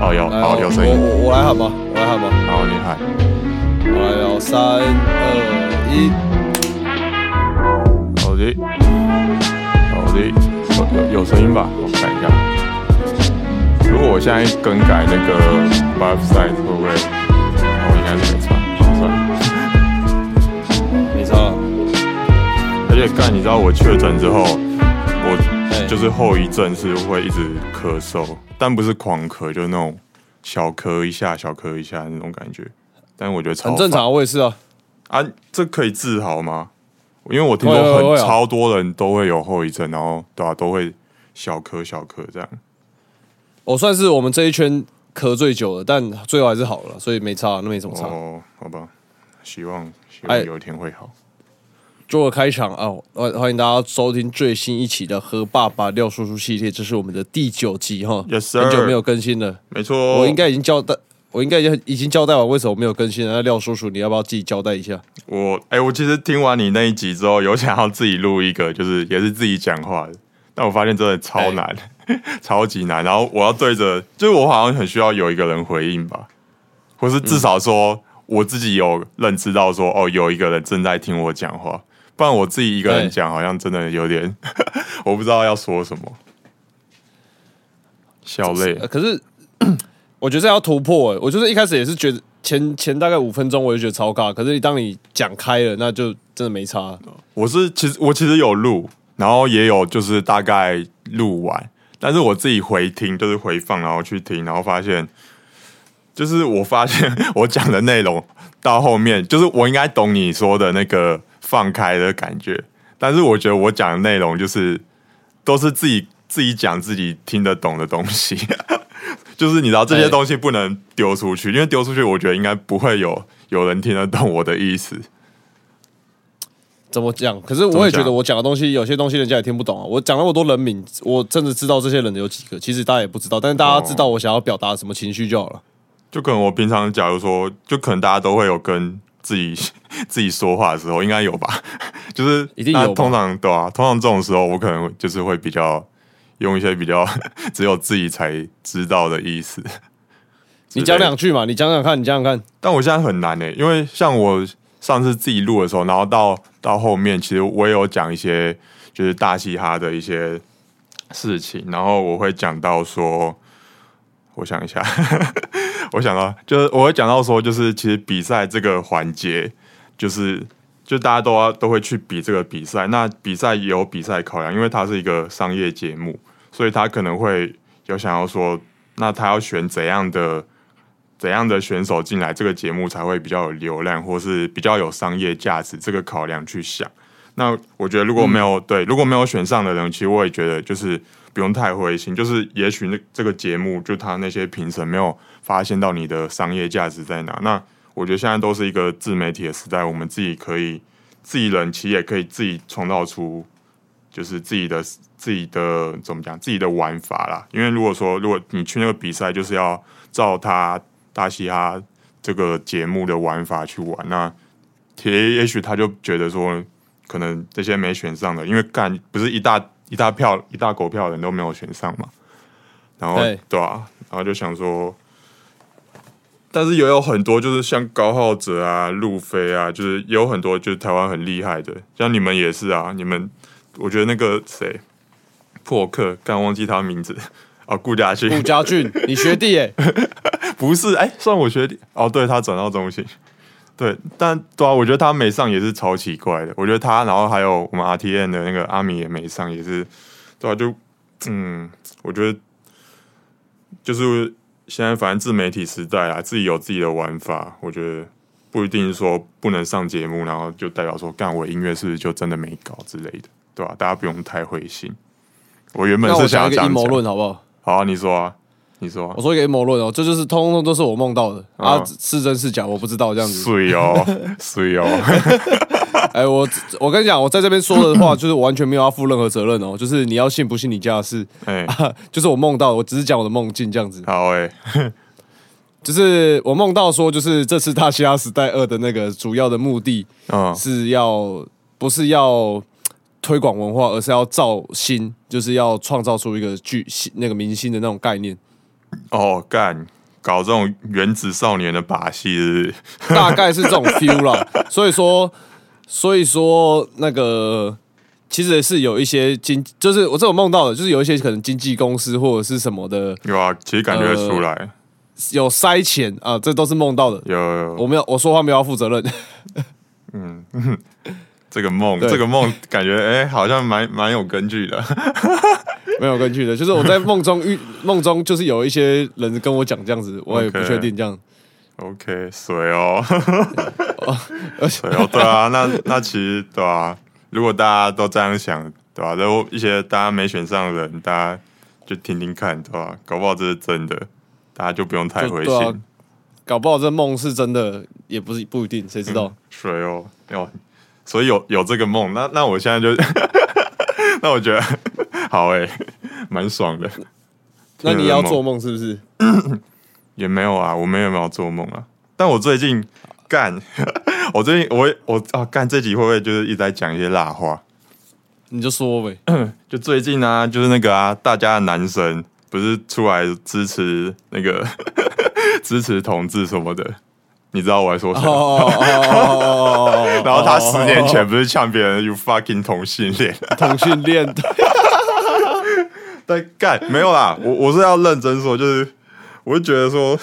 哦，有，来好，有声音。我我我来喊吧，我来喊吧。好，你喊。我来了，三二一。好的，好的，有有有声音吧？我看一下。如果我现在更改那个 website 会不会？我，应该是没差，算了。没差。而且干，你知道我确诊之后，哎我就是后遗症是会一直咳嗽，但不是狂咳，就是那种小咳一下、小咳一下那种感觉。但我觉得超很正常，我也是啊。啊，这可以治好吗？因为我听说很超多人都会有后遗症，然后对啊，都会小咳小咳这样。我算是我们这一圈咳最久的，但最后还是好了，所以没差，那没什么差。哦，好吧，希望希哎望有一天会好。做个开场啊，欢欢迎大家收听最新一期的《和爸爸廖叔叔》系列，这是我们的第九集哈 Yes, sir 很久没有更新了。没错，我应该已经交代，我应该已经已经交代完为什么没有更新了。那廖叔叔，你要不要自己交代一下？我哎、我其实听完你那一集之后，有想要自己录一个，就是也是自己讲话的，但我发现真的超难，超级难。然后我要对着，就是我好像很需要有一个人回应吧，或是至少说我自己有认知到说，哦，有一个人正在听我讲话，不然我自己一个人讲，好像真的有点 我不知道要说什么，笑累。呃，可是 我觉得要突破哎、我就是一开始也是觉得前前大概五分钟我就觉得超尬，可是当你讲开了，那就真的没差。我是其实我其实有录，然后也有就是大概录完，但是我自己回听就是回放，然后去听，然后发现，就是我发现 我讲的内容到后面，就是我应该懂你说的那个放开的感觉，但是我觉得我讲的内容就是都是自己自己讲自己听得懂的东西。就是你知道这些哎东西不能丢出去，因为丢出去，我觉得应该不会有有人听得懂我的意思。怎么讲？可是我也觉得我讲的东西，有些东西人家也听不懂啊。我讲那么多人名，我真的知道这些人有几个，其实大家也不知道，但是大家知道我想要表达什么情绪就好了。就可能我平常假如说，就可能大家都会有跟自己 自己说话的时候，应该有吧？就是一定有通常对啊，通常这种时候，我可能就是会比较用一些比较 只有自己才知道的意思。你讲两句嘛，你讲讲看，你讲讲看。但我现在很难呢、因为像我上次自己录的时候，然后到到后面，其实我也有讲一些就是大嘻哈的一些事情，然后我会讲到说，我想一下，我想到就是我会讲到说，就是其实比赛这个环节，就是就大家都要都会去比这个比赛，那比赛有比赛考量，因为它是一个商业节目，所以他可能会有想要说，那他要选怎样的。怎样的选手进来，这个节目才会比较有流量，或是比较有商业价值，这个考量去想。那我觉得如果没有、对，如果没有选上的人，其实我也觉得就是不用太灰心，就是也许那这个节目就他那些评审没有发现到你的商业价值在哪。那我觉得现在都是一个自媒体的时代，我们自己可以自己人其实也可以自己创造出就是自己的自己的怎么讲自己的玩法啦。因为如果说如果你去那个比赛，就是要照他大嘻哈这个节目的玩法去玩，那也也许他就觉得说，可能这些没选上的，因为干不是一大一大票一大狗票的人都没有选上嘛，然后对。吧啊，然后就想说。但是也有很多，就是像高浩哲啊、路飞啊，就是也有很多就是台湾很厉害的，像你们也是啊。你们我觉得那个谁破克，刚忘记他名字。哦，顾家俊，顾家俊，你学弟哎、不是，哎、算我学弟。哦，对他转到中信，对，但对啊，我觉得他没上也是超奇怪的。我觉得他，然后还有我们 RTN 的那个阿米也没上，也是对啊，就嗯，我觉得就是现在反正自媒体时代啊，自己有自己的玩法，我觉得不一定说不能上节目，然后就代表说干我音乐是不是就真的没搞之类的，对吧、大家不用太灰心。我原本是想要讲，谋论好不好？好、啊，你说啊，你说、啊我。说一个阴谋论哦，这就是通通都是我梦到的啊嗯，是真是假我不知道这样子。水哦，水哦，哎，我我跟你讲，我在这边说的话 就是我完全没有要负任何责任哦，就是你要信不信你家的事，哎、就是我梦到，我只是讲我的梦境这样子。好哎、就是我梦到说，就是这次《大西亚时代二》的那个主要的目的嗯，是要不是要推广文化，而是要造新，就是要创造出一个巨星那个明星的那种概念。哦，干搞这种原子少年的把戏是 大概是这种 feel 啦。所以说，所以说那个其实是有一些经，就是我这种梦到的，就是有一些可能经纪公司或者是什么的有啊，其实感觉得出来，有塞钱啊，这都是梦到的。有有我没有，我说话没有要负责任。嗯这个梦，这个梦感觉哎、好像蛮蛮有根据的。没有根据的，就是我在梦中遇 梦中，就是有一些人跟我讲这样子，我也不确定这样。OK，水哦，水哦，对啊，那那其实对啊，如果大家都这样想，对吧、然后一些大家没选上的人，大家就听听看，对吧、搞不好这是真的，大家就不用太灰心。搞不好这梦是真的，也不是不一定，谁知道？水哦，哦，所以有有这个梦，那那我现在就，那我觉得 好哎、蛮爽的。那你要梦做梦是不是？也没有啊，我们也没有做梦啊。但我最近干，我最近我会我啊干这集会不会就是一直在讲一些辣话？你就说呗。就最近啊，就是那个啊，大家的男神不是出来支持那个支持同志什么的，你知道我在说什么？然后他十年前不是呛别人 “you fucking 同性恋同性恋，”，但干没有啦，我我是要认真说，就是我就觉得说，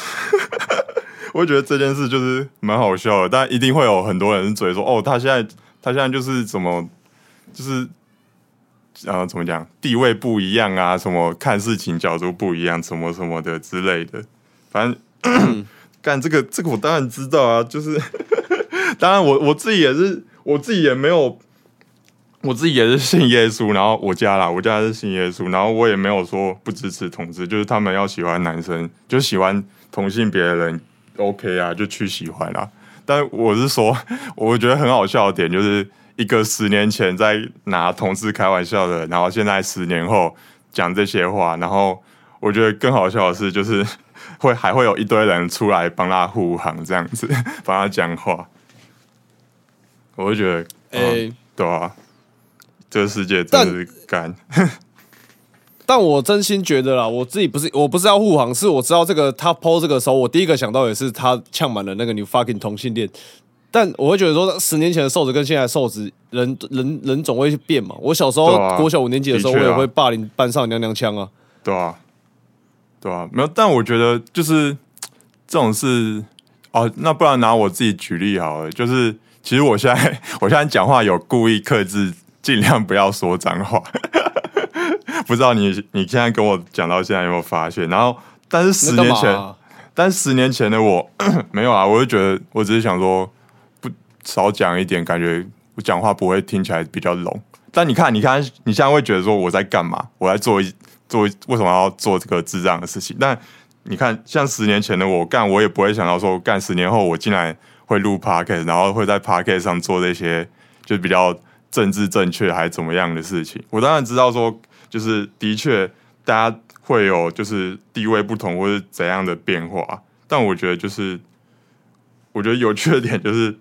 我就觉得这件事就是蛮好笑的，但一定会有很多人嘴说，哦，他现在他现在就是怎么就是。呃，怎么讲？地位不一样啊，什么看事情角度不一样，什么什么的之类的。反正干这个，这个我当然知道啊。就是当然我我自己也是，我自己也没有，我自己也是信耶稣。然后我家啦，我家是信耶稣，然后我也没有说不支持同志，就是他们要喜欢男生，就喜欢同性别的人，OK 啊，就去喜欢啦。但我是说，我觉得很好笑的点就是。一个十年前在拿同志开玩笑的，然后现在十年后讲这些话，然后我觉得更好笑的是，就是 会还会有一堆人出来帮他护航，这样子帮他讲话，我就觉得，诶、嗯对啊，这个世界真的是干，但我真心觉得啦，我自己不是我不是要护航，是我知道这个他 PO 这个时候，我第一个想到也是他呛满了那个 New fucking 同性恋。但我会觉得说，十年前的瘦子跟现在的瘦子，人人人总会变嘛。我小时候、国小五年级的时候，啊我也会霸凌班上娘娘腔啊。对啊，对啊，没有，但我觉得就是这种事哦，那不然拿我自己举例好了，就是其实我现在我现在讲话有故意克制，尽量不要说脏话。不知道你你现在跟我讲到现在有没有发现？然后，但是十年前，但十年前的我 没有啊，我就觉得我只是想说不少讲一点，感觉我讲话不会听起来比较聋。但你看，你看，你现在会觉得说我在干嘛？我在做一做为什么要做这个智障的事情？但你看，像十年前的我干，我也不会想到说干十年后我竟然会录 podcast，然后会在 podcast 上做这些就比较政治正确还怎么样的事情。我当然知道说，就是的确大家会有就是地位不同或是怎样的变化，但我觉得就是我觉得有趣的点就是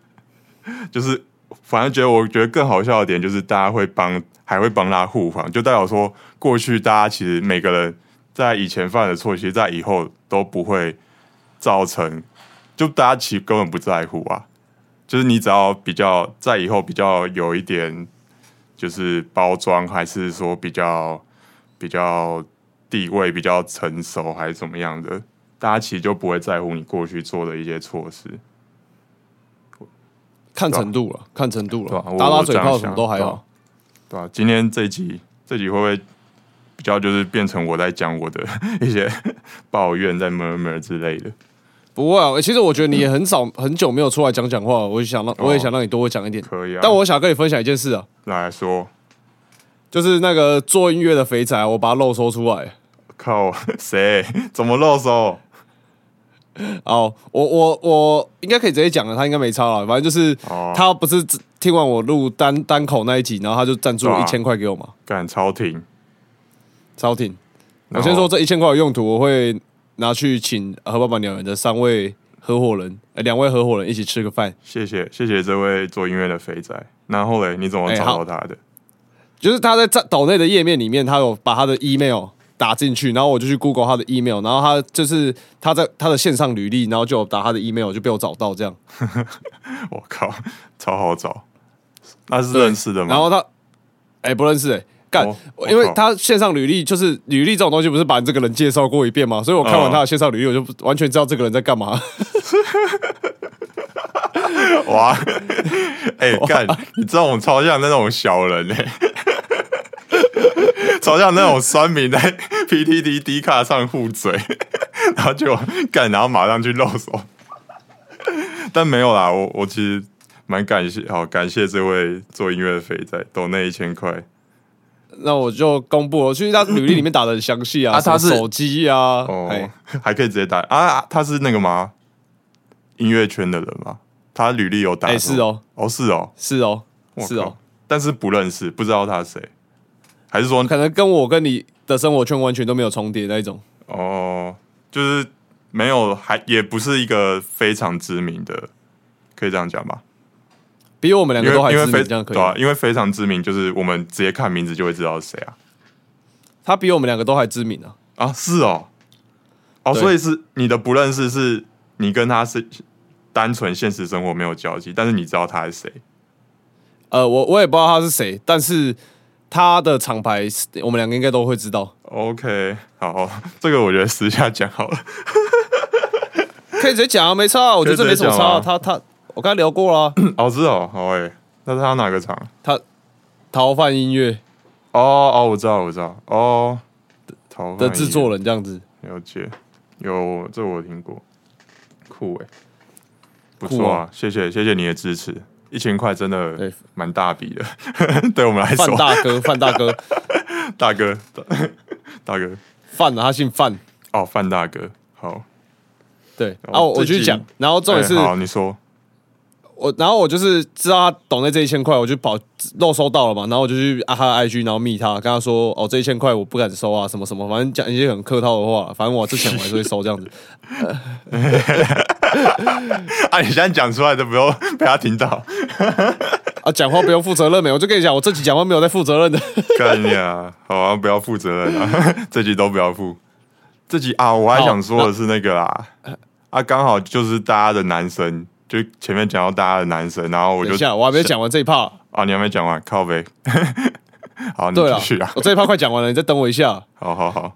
就是反正觉得我觉得更好笑的点就是大家会帮还会帮他护航，就代表说过去大家其实每个人在以前犯的错，其实在以后都不会造成，就大家其实根本不在乎啊。就是你只要比较在以后比较有一点，就是包装，还是说比较比较地位比较成熟，还是怎么样的，大家其实就不会在乎你过去做的一些错事。看程度了，看程度了打打嘴炮什么都还好。对吧、今天这一集这集会不会比较就是变成我在讲我的 一些 抱怨，在 murmur 之类的？不会啊，其实我觉得你也很少很久没有出来讲讲话，我就想让我也想让你多讲一点。可以啊。但我想跟你分享一件事啊，来说，就是那个做音乐的肥仔，我把他漏收出来。靠 谁？怎么漏收？哦，我我我应该可以直接讲了，他应该没差了。反正就是哦他不是只听完我录单单口那一集，然后他就赞助了一千块给我嘛，干超挺。超挺。我先说这一千块的用途，我会拿去请和爸爸鸟人的三位合伙人，呃，两位合伙人一起吃个饭。谢谢谢谢这位做音乐的肥仔。然后嘞，你怎么找到他的？就是他在在岛内的页面里面，他有把他的 email 打进去，然后我就去 Google 他的 email，然后他就是他在他的线上履历，然后就打他的 email 就被我找到这样。我靠，超好找，那是认识的吗？然后他，哎、不认识哎、干哦，因为他线上履历就是履历这种东西，不是把你这个人介绍过一遍嘛，所以我看完嗯他的线上履历，我就完全知道这个人在干嘛。哇，哎、干，你这种超像那种小人哎、超像那种酸民在 PTT D 卡上互嘴，然后就干，然后马上去露手。但没有啦，我我其实蛮感谢，好感谢这位做音乐的肥仔，抖那一千块。那我就公布了，其实他履历里面打的很详细啊，啊他是手机啊，还可以直接打啊，他是那个吗？音乐圈的人吗？他履历有打哎说是哦，哦是哦，是哦，是哦，，但是不认识，不知道他是谁，还是说可能跟我跟你的生活圈完全都没有重叠那一种。哦，就是没有，还也不是一个非常知名的，可以这样讲吧？比我们两因个都还知名，为因为非这样可以对啊吗。，因为非常知名，就是我们直接看名字就会知道是谁啊他比我们两个都还知名啊。啊，是哦，哦，所以是你的不认识，是你跟他是单纯现实生活没有交集，但是你知道他是谁呃，我我也不知道他是谁，但是他的厂牌我们两个应该都会知道。？OK，好，这个我觉得私下讲好了。可以直接讲啊，没差、啊，我觉得这没什么差、他他我刚才聊过了啊、哦，是哦，好诶，那是他哪个厂？他逃犯音乐。哦哦，我知道，我知道，哦，逃犯的制作人人这样子，了解，有这我有听过，酷诶，不酷错啊啊，谢谢谢谢你的支持，一千块真的对。蛮大笔的，对我们来说。范，大哥，范大哥，大哥大大哥。范啊，他姓范。哦，范大哥，好，对，哦然后我这集继续讲，然后重点是哎好，你说，我，然后我就是知道他懂那这一千块，我就跑漏收到了嘛，然后我就去啊他的 IG，然后密他，跟他说哦这一千块我不敢收啊，什么什么，反正讲一些很客套的话，反正我之前我还是会收这样子。啊，你现在讲出来都不用被他听到，啊，讲话不用负责任没？我就跟你讲，我这集讲话没有在负责任的。干你啊！好啊，不要负责任啊，这集都不要负。这集啊，我还想说的是那个啦，啊，刚好就是大家的男生，就前面讲到大家的男生，然后我就等一下，我还没讲完这一 part。啊，你还没讲完，靠呗。好，你继续啊，。我这一 part 快讲完了，你再等我一下。好好好，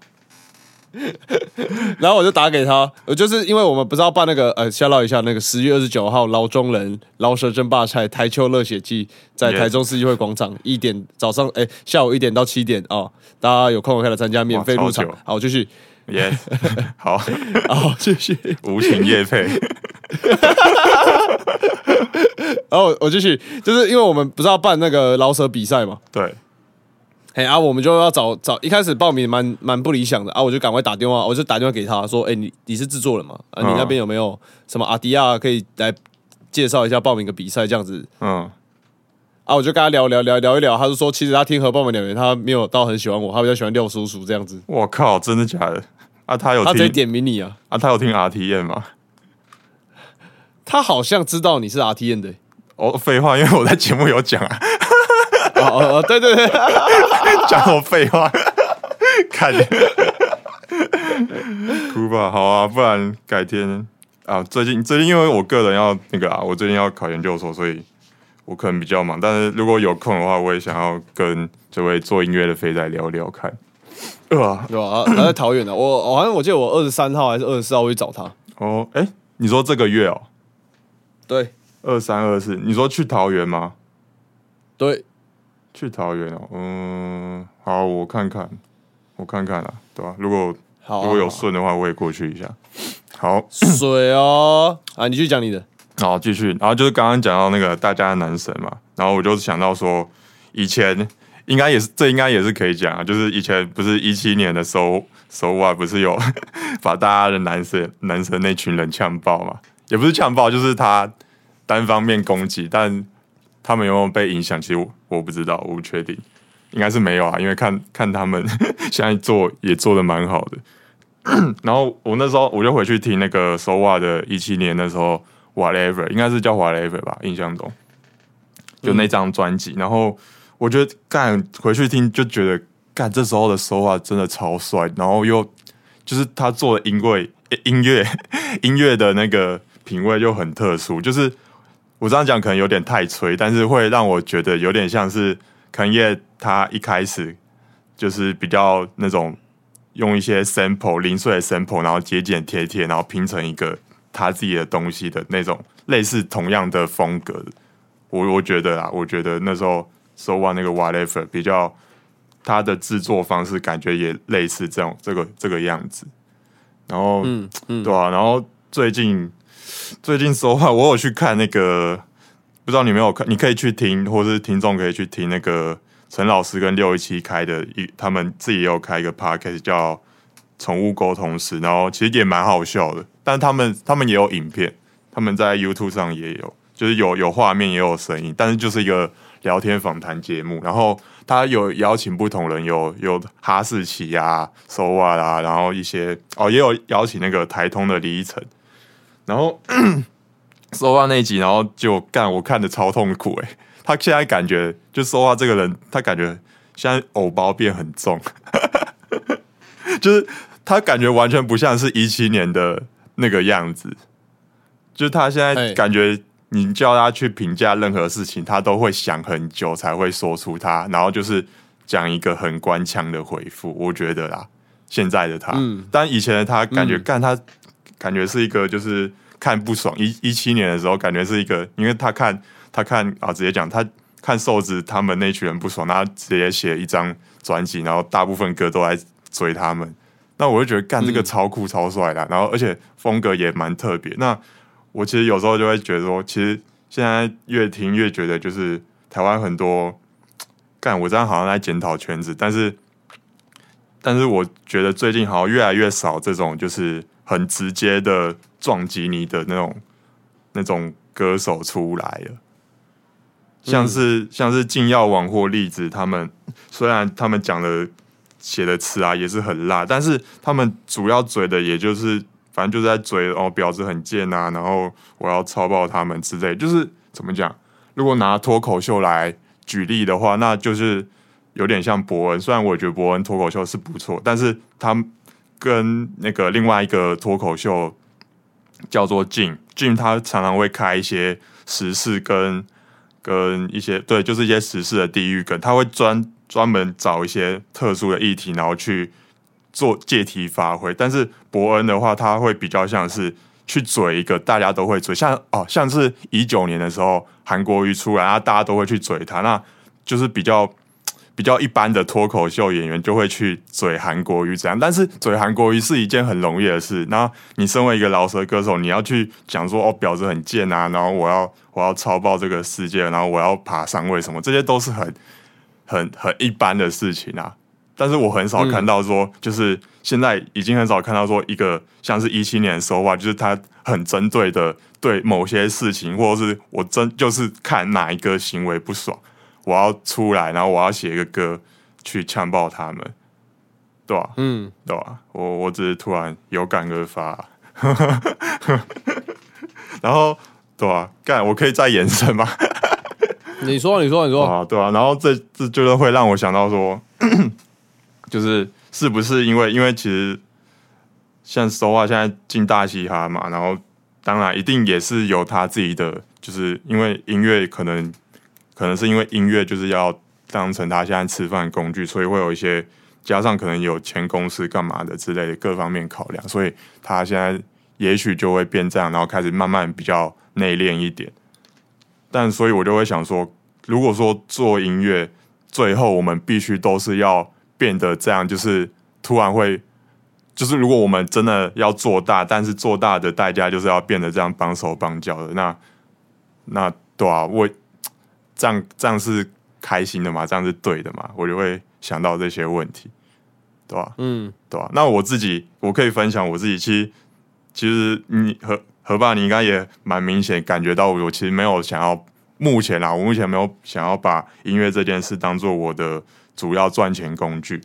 然后我就打给他，我就是因为我们不是要办那个呃，先唠一下那个十月二十九号劳中人老蛇争霸赛台球热血季，在 Yes 台中世纪会广场一点早上哎、下午一点到七点哦，大家有空可以来参加，免费入场。好，我继续，耶，好，好继续，无情夜配，然后我继续，就是因为我们不是要办那个捞蛇比赛嘛，对，哎啊，我们就要找找，一开始报名蛮蛮不理想的啊，我就赶快打电话，我就打电话给他说，哎、你你是制作人嘛？啊，你嗯那边有没有什么阿迪亚可以来介绍一下报名个比赛这样子？嗯，啊，我就跟他聊聊聊聊一聊，他就说其实他听核爆满鸟园，他没有到很喜欢我，他比较喜欢廖叔叔这样子，我靠，真的假的？啊，他有他直接听点名你啊，啊，他有听 RTN 吗？他好像知道你是 RTN 的、哦，废话，因为我在节目有讲啊，哦哦哦，对对对，讲什么废话？看，哭吧，好啊，不然改天啊，最近最近因为我个人要那个啊，我最近要考研究所，所以我可能比较忙。但是如果有空的话，我也想要跟这位做音乐的肥仔聊聊看。啊，对吧？他在桃园的，我我好像我记得我二十三号还是二十四号会去找他，哦，哎、你说这个月哦，对二三二四，你说去桃园吗？对，去桃园哦，嗯，好，我看看，我看看啊，对吧、如果好啊、如果有好顺的话，我也过去一下。好，水哦，啊，你继续讲你的，然后继续，然后就是刚刚讲到那个大家的男神嘛，然后我就想到说，以前应该也是这应该也是可以讲啊，就是以前不是一七年的时候，手啊不是有 把大家的男神男神那群人呛爆嘛，也不是呛爆，就是他单方面攻击，但他们有没有被影响，其实我我不知道，我不确定，应该是没有啊，因为看看他们 现在做也做的蛮好的。然后我那时候我就回去听那个 SOY 的一七年那时候 Whatever，应该是叫 Whatever 吧，印象中就那张专辑。然后我觉得干回去听就觉得干这时候的说话真的超帅，然后又就是他做的音乐音乐音乐的那个品味就很特殊，就是我这样讲可能有点太吹，但是会让我觉得有点像是肯叶他一开始就是比较那种用一些 sample 零碎的 sample，然后节俭贴贴，然后拼成一个他自己的东西的那种类似同样的风格。我我觉得啊，我觉得那时候 So One 那个 Whatever 比较。他的制作方式感觉也类似这种这个这个样子，然后嗯嗯对啊，然后最近 最近说话，我有去看那个，不知道你没有看，你可以去听，或是听众可以去听那个陈老师跟六一七开的一，他们自己也有开一个 podcast 叫宠物沟通师，然后其实也蛮好笑的，但他们他们也有影片，他们在 YouTube 上也有，就是有有画面也有声音，但是就是一个聊天访谈节目，然后。他有邀请不同人，有有哈士奇啊、手瓦啦，然后一些哦，也有邀请那个台通的李依晨，然后 说话那一集，然后就干，我看的超痛苦哎。他现在感觉就说话这个人，他感觉现在藕包变很重，就是他感觉完全不像是一七年的那个样子，就是他现在感觉。你叫他去评价任何事情，他都会想很久才会说出他，然后就是讲一个很官腔的回复。我觉得啦，现在的他，但以前的他感觉干他感觉是一个就是看不爽。一一七年的时候，感觉是一个，因为他看他看啊，直接讲他看瘦子他们那群人不爽，他直接写一张专辑，然后大部分歌都在追他们。那我就觉得干这个超酷超帅的，然后而且风格也蛮特别。那我其实有时候就会觉得说，其实现在越听越觉得，就是台湾很多干，我这样好像在检讨圈子，但是，但是我觉得最近好像越来越少这种就是很直接的撞击你的那种那种歌手出来了，像是像是禁药王或栗子他们，虽然他们讲的写的词啊也是很辣，但是他们主要嘴的也就是。反正就是在嘴哦，婊子很贱啊，然后我要超爆他们之类。就是怎么讲？如果拿脱口秀来举例的话，那就是有点像伯恩。虽然我觉得伯恩脱口秀是不错，但是他跟那个另外一个脱口秀叫做 Jim，Jim 他常常会开一些时事跟跟一些对，就是一些时事的地域梗，他会专专门找一些特殊的议题，然后去。做借题发挥，但是伯恩的话，他会比较像是去嘴一个大家都会嘴，像哦，像是一九年的时候韩国瑜出来，然后大家都会去嘴他，那就是比较比较一般的脱口秀演员就会去嘴韩国瑜这样，但是嘴韩国瑜是一件很容易的事。然后你身为一个饶舌歌手，你要去讲说哦，婊子很贱啊，然后我要我要超爆这个世界，然后我要爬上位什么，这些都是很很很一般的事情啊。但是我很少看到说，就是现在已经很少看到说一个像是一七年的时候啊，就是他很针对的对某些事情，或者是我真就是看哪一个行为不爽，我要出来，然后我要写一个歌去呛爆他们，对吧？嗯，对吧？我我只是突然有感而发，然后对吧？干，我可以再延伸吗？你说，你说，你说啊，对啊，然后这这就是会让我想到说。就是是不是因为因为其实像说话现在进大嘻哈嘛，然后当然一定也是有他自己的，就是因为音乐可能可能是因为音乐就是要当成他现在吃饭工具，所以会有一些加上可能有前公司干嘛的之类的各方面考量，所以他现在也许就会变这样，然后开始慢慢比较内敛一点。但所以我就会想说，如果说做音乐，最后我们必须都是要。变得这样，就是突然会，就是如果我们真的要做大，但是做大的代价就是要变得这样绑手绑脚的，那那对啊，我这样这样是开心的嘛？这样是对的嘛？我就会想到这些问题，对吧？嗯，对吧？那我自己我可以分享我自己，其实其实你何何爸，你应该也蛮明显感觉到，我其实没有想要目前啊，我目前没有想要把音乐这件事当做我的。主要赚钱工具，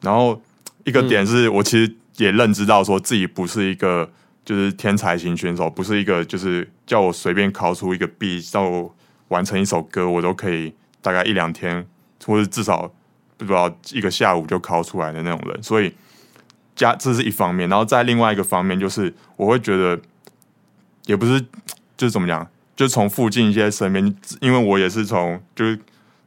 然后一个点是我其实也认知到，说自己不是一个就是天才型选手，不是一个就是叫我随便考出一个 B 到完成一首歌，我都可以大概一两天，或者至少不知道一个下午就考出来的那种人，所以加这是一方面，然后在另外一个方面就是我会觉得也不是就是怎么讲，就从附近一些身边，因为我也是从就是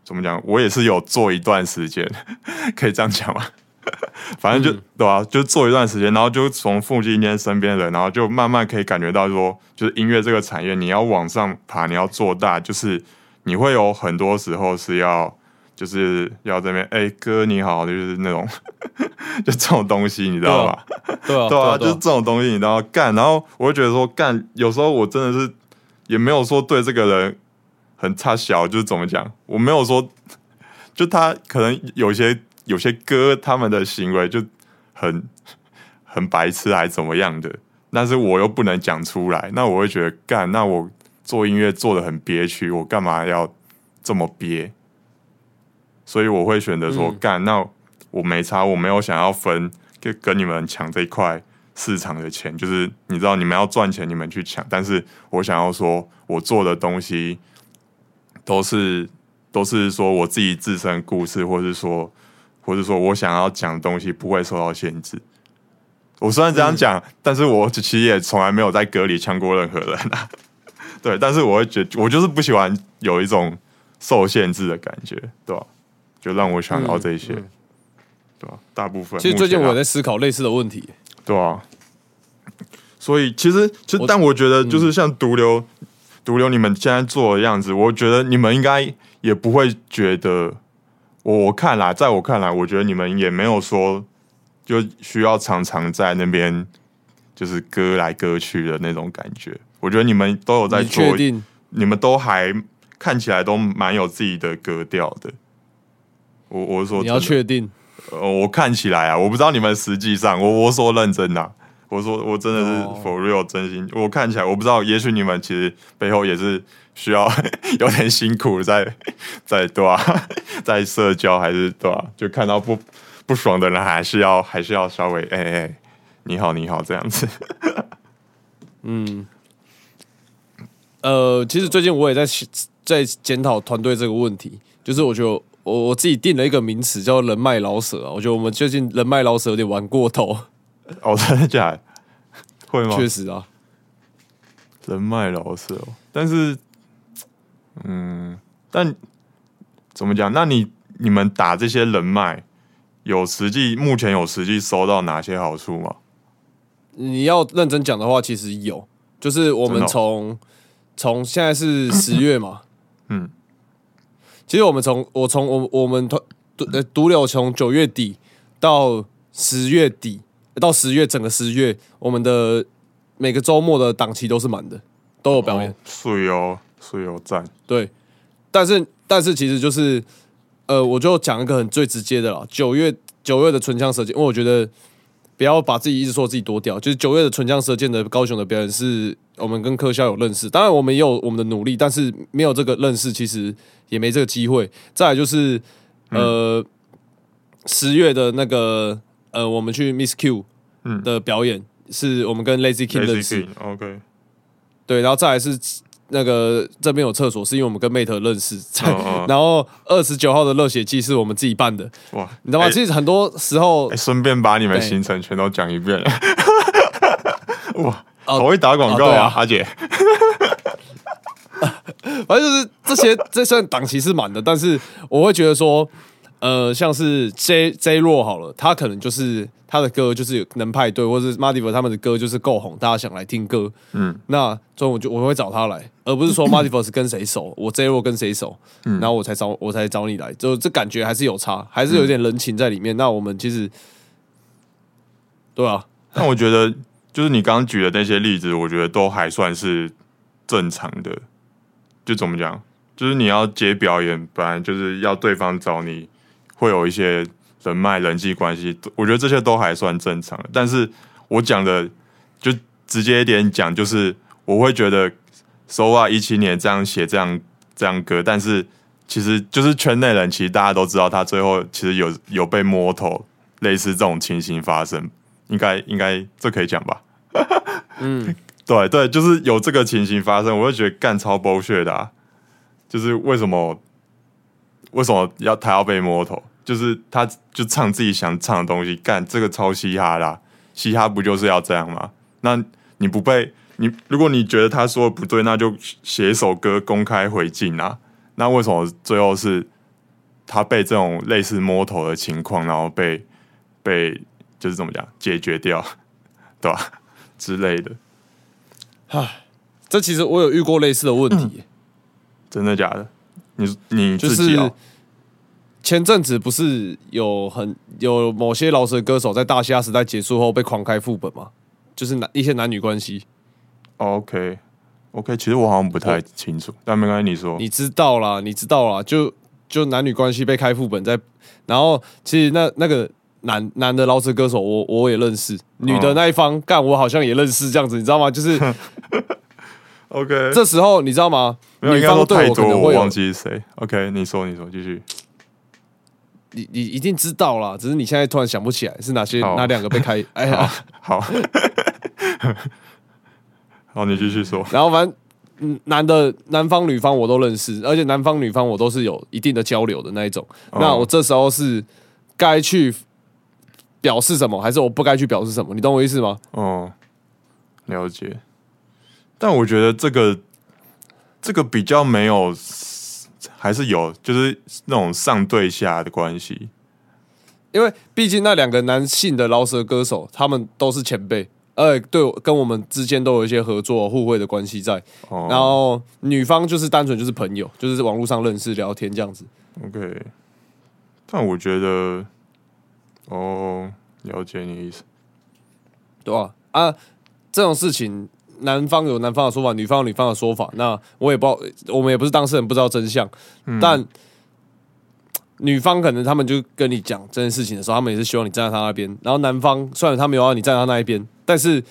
怎么讲，我也是有做一段时间，可以这样讲吗？反正就、对吧、就做一段时间，然后就从附近一些身边的人，然后就慢慢可以感觉到说，就是音乐这个产业，你要往上爬，你要做大，就是你会有很多时候是要，就是要这边，哎、哥你好，就是那种，就这种东西，你知道吧？对啊，对啊，啊，就是这种东西，你知道干，然后我就觉得说干，有时候我真的是也没有说对这个人很差小，就是怎么讲，我没有说，就他可能有些有些歌他们的行为就很很白痴还怎么样的，但是我又不能讲出来，那我会觉得干，那我做音乐做的很憋屈，我干嘛要这么憋？所以我会选择说嗯干，那我没差，我没有想要分跟跟你们抢这一块市场的钱，就是你知道你们要赚钱，你们去抢，但是我想要说我做的东西都是都是说我自己自身故事，或是说或者说我想要讲的东西不会受到限制。我虽然这样讲，但是我其实也从来没有在歌里呛过任何人啊。对，但是我会觉我就是不喜欢有一种受限制的感觉，对吧、就让我想到这些，嗯嗯对吧、大部分其实最近我也在思考类似的问题。对啊，所以其实其实，但我觉得就是像毒瘤，毒瘤你们现在做的样子，我觉得你们应该也不会觉得，我我看来，在我看来，我觉得你们也没有说就需要常常在那边就是割来割去的那种感觉。我觉得你们都有在你做？你们都还看起来都蛮有自己的格调的。我我说你要确定？呃，我看起来啊，我不知道你们实际上，我我说认真的啊、我说我真的是哦 for real 真心，我看起来我不知道，也许你们其实背后也是需要 有点辛苦在在对啊、在社交还是对啊、就看到不不爽的人，还是要还是要稍微哎哎、你好你好这样子。嗯呃，其实最近我也在在检讨团队这个问题，就是我觉得我我自己定了一个名词叫人脉老舍啊，我觉得我们最近人脉老舍有点玩过头，哦，真的假的？会吗？确实啊，人脉老舍哦，但是，嗯，但怎么讲？那你你们打这些人脉，有实际目前有实际收到哪些好处吗？你要认真讲的话，其实有，就是我们从从现在是十月嘛，嗯，其实我们从我从我我们团独呃独柳从九月底到十月底到十月整个十月，我们的每个周末的档期都是满的，都有表演。哦，水哦，水哦，赞，对，但是但是其实就是呃，我就讲一个很最直接的了，九月九月的唇枪舌剑，因为我觉得不要把自己一直说自己多屌，就是九月的唇枪舌剑的高雄的表演是我们跟科校有认识，当然我们也有我们的努力，但是没有这个认识，其实也没这个机会。再来就是呃十、月的那个呃，我们去 Miss Q 嗯的表演。是我们跟 Lazy King 认识，OK，对，然后再来是那个这边有厕所，是因为我们跟 Mate 认识，然后二十九号的热血季是我们自己办的，哇，你知道吗？哎其实很多时候哎，顺便把你们行程全都讲一遍了。哇，哦好会打广告啊阿姐。反正就是这些，这算档期是满的，但是我会觉得说，呃，像是 J J 若好了，他可能就是他的歌就是能派对，或者是 Mardiver 他们的歌就是够红，大家想来听歌，嗯，那所以我就我会找他来，而不是说 Mardiver 是跟谁熟，我 J 若跟谁熟，然后我才找我才找你来，就这感觉还是有差，还是有点人情在里面。那我们其实，对啊，但我觉得，就是你刚刚举的那些例子，我觉得都还算是正常的。就怎么讲，就是你要接表演，本来就是要对方找你，会有一些人脉、人际关系，我觉得这些都还算正常的。但是我讲的，就直接一点讲，就是我会觉得 SOA，一七年这样写这样这样歌，但是其实就是圈内人，其实大家都知道，他最后其实有有被摸头，类似这种情形发生。应该应该这可以讲吧？嗯，对对，就是有这个情形发生，我会觉得干超 bullshit 的、啊，就是为什么为什么要他要被摸头？就是他就唱自己想唱的东西，干这个超嘻哈啦，嘻哈不就是要这样吗？那你不被你，如果你觉得他说的不对，那就写一首歌公开回敬啊。那为什么最后是他被这种类似摸头的情况，然后被被就是怎么讲解决掉，对吧之类的？唉，这其实我有遇过类似的问题，真的假的？你你自己哦前阵子不是有很有某些饶舌歌手在大虾时代结束后被狂开副本吗？就是男一些男女关系，OK OK，其实我好像不太清楚，但没关系，你说你知道啦，你知道啦，就就男女关系被开副本在，然后其实那那个男男的饶舌歌手我我也认识，女的那一方干我好像也认识，这样子你知道吗？就是 OK，这时候你知道吗？女应该说太方对我可多，能会我忘记是谁。OK，你说你说继续。你你一定知道啦，只是你现在突然想不起来是哪些哪两个被开，哎呀，好，好，你继续说。然后反正嗯男的男方女方我都认识，而且男方女方我都是有一定的交流的那一种。哦那我这时候是该去表示什么，还是我不该去表示什么？你懂我意思吗？哦，了解。但我觉得这个这个比较没有，还是有，就是那种上对下的关系。因为毕竟那两个男性的饶舌歌手，他们都是前辈，呃，对跟我们之间都有一些合作互惠的关系在。哦，然后女方就是单纯就是朋友，就是网络上认识聊天这样子。OK，但我觉得，哦，了解你的意思。对吧？啊，这种事情，男方有男方的说法，女方有女方的说法。那我也不知道，我们也不是当事人，不知道真相。但女方可能他们就跟你讲这件事情的时候，他们也是希望你站在他那边。然后男方虽然他没有让你站在他那一边，但是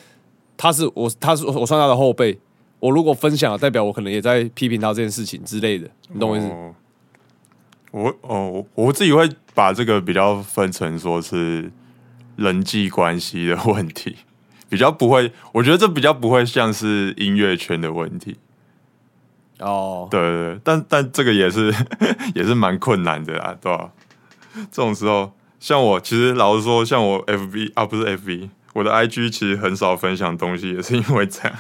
他是我，他是我算他的后辈。我如果分享了，代表我可能也在批评他这件事情之类的，你懂我意思？哦我哦，我我自己会把这个比较分成说是人际关系的问题，比较不会，我觉得这比较不会像是音乐圈的问题。哦，对对对，但但这个也是 也是蛮困难的啊，对吧、这种时候，像我其实老实说，像我 FB 啊，不是 FB，我的 IG 其实很少分享东西，也是因为这样。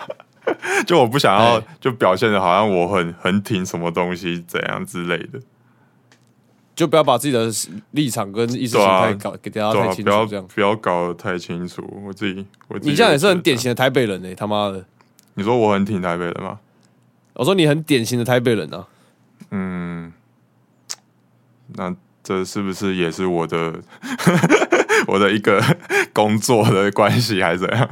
就我不想要哎就表现的好像我很很挺什么东西怎样之类的，就不要把自己的立场跟意识形态搞给大家太清不要楚，这样。不要搞得太清楚。我自己你这样也是很典型的台北人呢、他妈的！你说我很挺台北的吗？我说你很典型的台北人啊，嗯，那这是不是也是我的 我的一个工作的关系，还是怎样？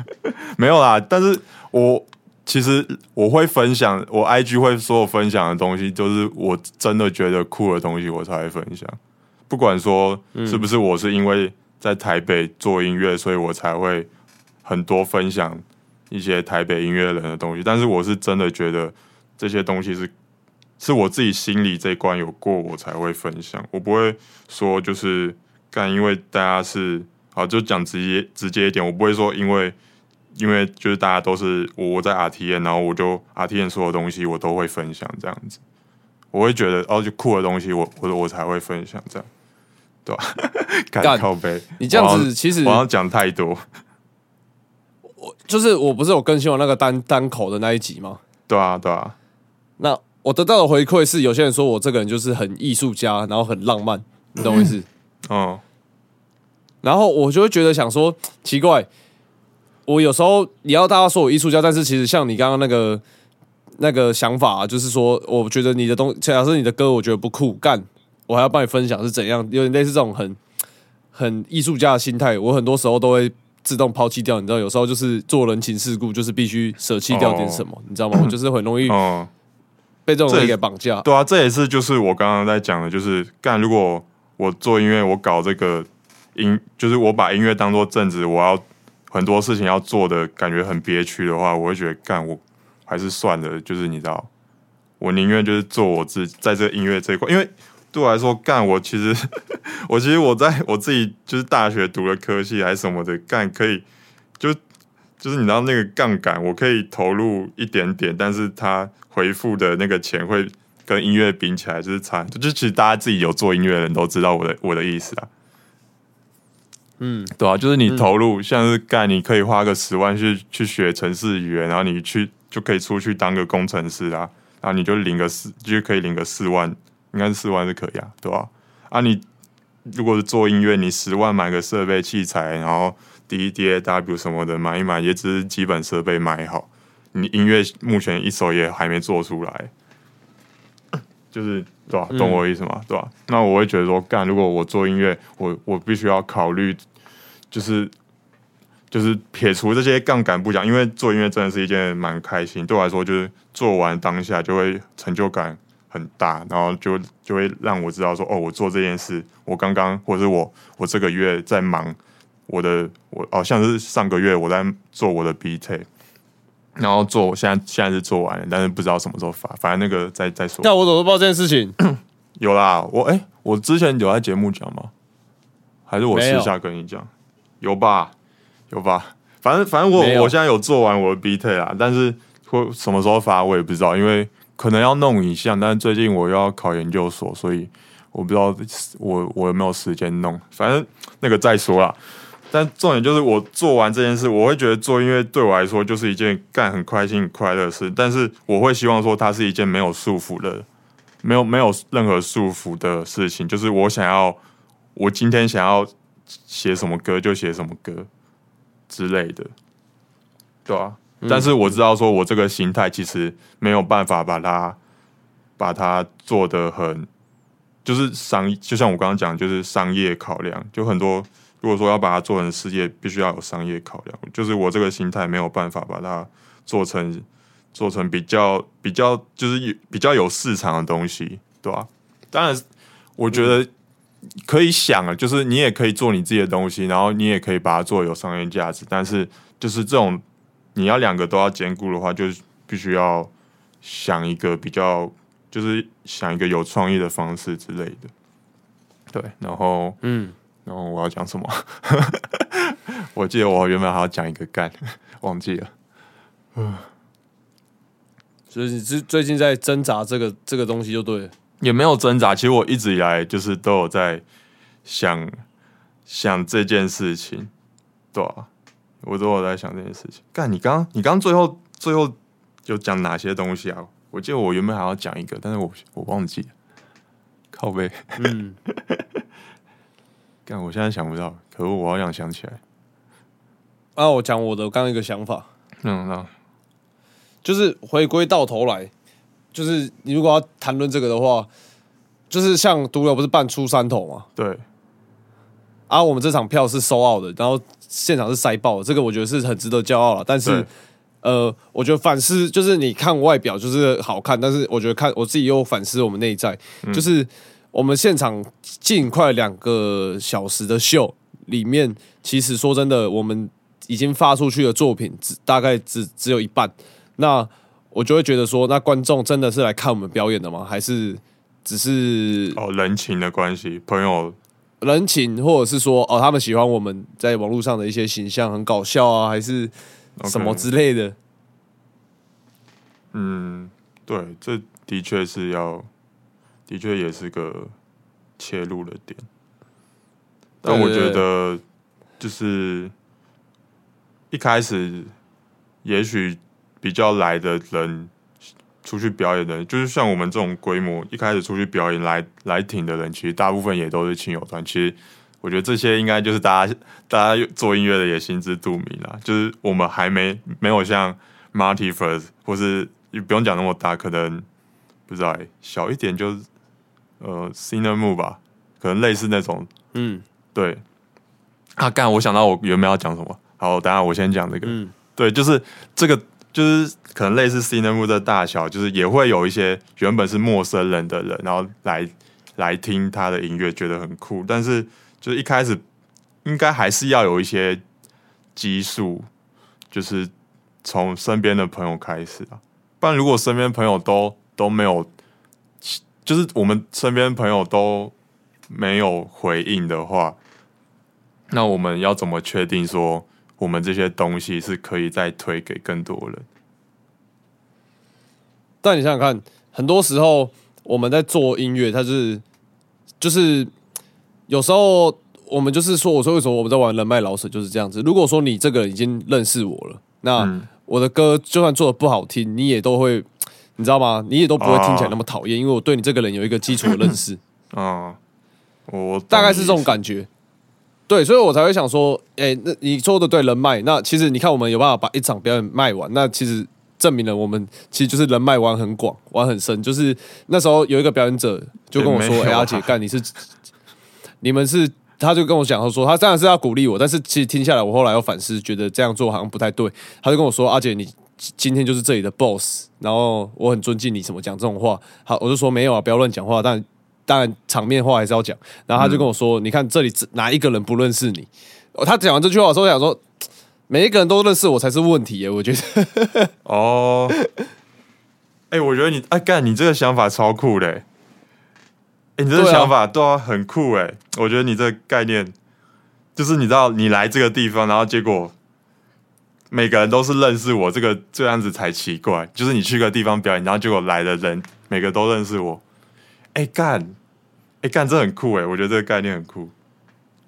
没有啦，但是我其实我会分享，我 IG 会所有分享的东西，就是我真的觉得酷的东西，我才会分享。不管说是不是我是因为在台北做音乐，所以我才会很多分享一些台北音乐人的东西，但是我是真的觉得这些东西是是我自己心里这一关有过，我才会分享。我不会说就是干，因为大家是好就讲直接直接一点，我不会说因为因为就是大家都是我我在 RTN，然后我就 RTN 所有东西我都会分享这样子。我会觉得哦，就酷的东西我我我才会分享这样，对吧、干干靠背，你这样子其实我好像讲太多，我就是我不是有更新我那个单单口的那一集吗？对啊对啊，那我得到的回馈是，有些人说我这个人就是很艺术家，然后很浪漫，你懂我意思？嗯。然后我就会觉得想说，奇怪，我有时候你要大家说我艺术家，但是其实像你刚刚那个那个想法、啊，就是说，我觉得你的东，假设你的歌我觉得不酷，干，我还要帮你分享是怎样，有点类似这种很很艺术家的心态，我很多时候都会自动抛弃掉，你知道，有时候就是做人情世故，就是必须舍弃掉点什么，你知道吗？我就是很容易嗯。被这种人给绑架。对啊，这也是就是我刚刚在讲的，就是干，如果我做音乐，我搞这个音，就是我把音乐当做正职，我要很多事情要做的感觉很憋屈的话，我会觉得干，我还是算了，就是你知道，我宁愿就是做我自己在这个音乐这一块，因为对我来说，干我其实 我其实我在我自己就是大学读的科系还是什么的，干可以就就是你知道那个杠杆，我可以投入一点点，但是它回复的那个钱会跟音乐比起来就是差，就其实大家自己有做音乐的人都知道我的我的意思啊。嗯，对啊，就是你投入，像是干，你可以花个十万去去学城市语言，然后你去就可以出去当个工程师啊，然后你就领个四，就可以领个四万，应该是四万是可以啊，对吧、啊？你如果是做音乐，你十万买个设备器材，然后 D D A W 什么的买一买，也只是基本设备买好，你音乐目前一首也还没做出来，就是对吧、懂我意思吗？对吧、那我会觉得说，干，如果我做音乐，我我必须要考虑，就是就是撇除这些杠杆不讲，因为做音乐真的是一件蛮开心，对我来说，就是做完当下就会成就感很大，然后就就会让我知道说，哦，我做这件事，我刚刚或者是我我这个月在忙我的，我哦，像是上个月我在做我的 B T，然后做现在现在是做完了，但是不知道什么时候发，反正那个再再说。那我怎么知道这件事情？有啦，我哎、我之前有在节目讲吗？还是我私下跟你讲？有吧，有吧。反正反正我我现在有做完我的 B T 啦，但是会什么时候发我也不知道，因为可能要弄影像，但是最近我又要考研究所，所以我不知道我我有没有时间弄。反正那个再说啦。但重点就是我做完这件事，我会觉得做音乐对我来说就是一件干很开心、很快乐的事。但是我会希望说，它是一件没有束缚的没有没有任何束缚的事情，就是我想要，我今天想要写什么歌就写什么歌之类的，对啊。但是我知道，说我这个心态其实没有办法把它把它做得很，就是商，就像我刚刚讲，就是商业考量，就很多。如果说要把它做成事业，必须要有商业考量。就是我这个心态没有办法把它做成做成比较比较就是有比较有市场的东西，对吧、当然，我觉得可以想啊，就是你也可以做你自己的东西，然后你也可以把它做有商业价值。但是，就是这种你要两个都要兼顾的话，就是必须要想一个比较，就是想一个有创意的方式之类的。对，然后嗯，然后我要讲什么？我记得我原本还要讲一个干，忘记了。嗯所以你是最近在挣扎这个这个东西就对了。也没有挣扎，其实我一直以来就是都有在想想这件事情，对啊，我都有在想这件事情。干，你刚你刚最后最后有讲哪些东西啊？我记得我原本还要讲一个，但是我我忘记了，靠背。嗯，干，我现在想不到，可恶，我好想想起来。啊，我讲我的刚刚一个想法，嗯，那就是回归到头来，就是你如果要谈论这个的话，就是像毒瘤不是办出山头嘛，对，啊，我们这场票是收奥的，然后现场是塞爆的，这个我觉得是很值得骄傲了。但是，呃，我觉得反思就是你看外表就是好看，但是我觉得看我自己又反思我们内在，就是我们现场近快两个小时的秀里面，其实说真的，我们已经发出去的作品只大概只只有一半，那我就会觉得说，那观众真的是来看我们表演的吗？还是只是哦，人情的关系，朋友，人情，或者是说哦，他们喜欢我们在网络上的一些形象很搞笑啊，还是什么之类的？嗯，对，这的确是要，的确也是个切入的点。但我觉得，就是一开始，也许比较来的人，出去表演的人，就是像我们这种规模，一开始出去表演来来挺的人，其实大部分也都是亲友团。其实我觉得这些应该就是大家大家做音乐的也心知肚明啦，就是我们还没没有像 Marty First 或是不用讲那么大，可能不知道、欸、小一点就是呃 Cinnamon 吧，可能类似那种嗯对。啊，干！我想到我原本要讲什么，好，等一下我先讲这个。嗯对，就是这个，就是可能类似 Cinnamon 的大小，就是也会有一些原本是陌生人的人，然后来来听他的音乐，觉得很酷。但是就是一开始应该还是要有一些基数，就是从身边的朋友开始啊。不然如果身边朋友都都没有，就是我们身边朋友都没有回应的话，那我们要怎么确定说我们这些东西是可以再推给更多人？但你想想看，很多时候我们在做音乐，它是就是有时候我们就是说，我说为什么我们在玩人脉老手就是这样子。如果说你这个人已经认识我了，那嗯我的歌就算做的不好听，你也都会，你知道吗？你也都不会听起来那么讨厌，因为我对你这个人有一个基础的认识。啊，我大概是这种。感觉。对，所以我才会想说，哎、那你说的对，人脉。那其实你看，我们有办法把一场表演卖完，那其实证明了我们其实就是人脉玩很广，玩很深。就是那时候有一个表演者就跟我说：“哎、阿姐，干你是你们是。”他就跟我讲，他说他当然是要鼓励我，但是其实听下来，我后来又反思，觉得这样做好像不太对。他就跟我说：“阿姐，你今天就是这里的 boss，然后我很尊敬你，怎么讲这种话？”好，我就说没有啊，不要乱讲话。但当然场面话还是要讲。然后他就跟我说：“你看这里哪一个人不认识你？”哦他讲完这句话的时候，我想说每一个人都认识我才是问题耶。我觉得 哦，哎、我觉得你哎干，你这个想法超酷的、欸。哎、你这个想法对啊，很酷哎、我觉得你这个概念，就是你知道你来这个地方，然后结果每个人都是认识我，这个这样子才奇怪。就是你去个地方表演，然后结果来的人每个都认识我。哎、干，哎、干，这很酷哎、我觉得这个概念很酷。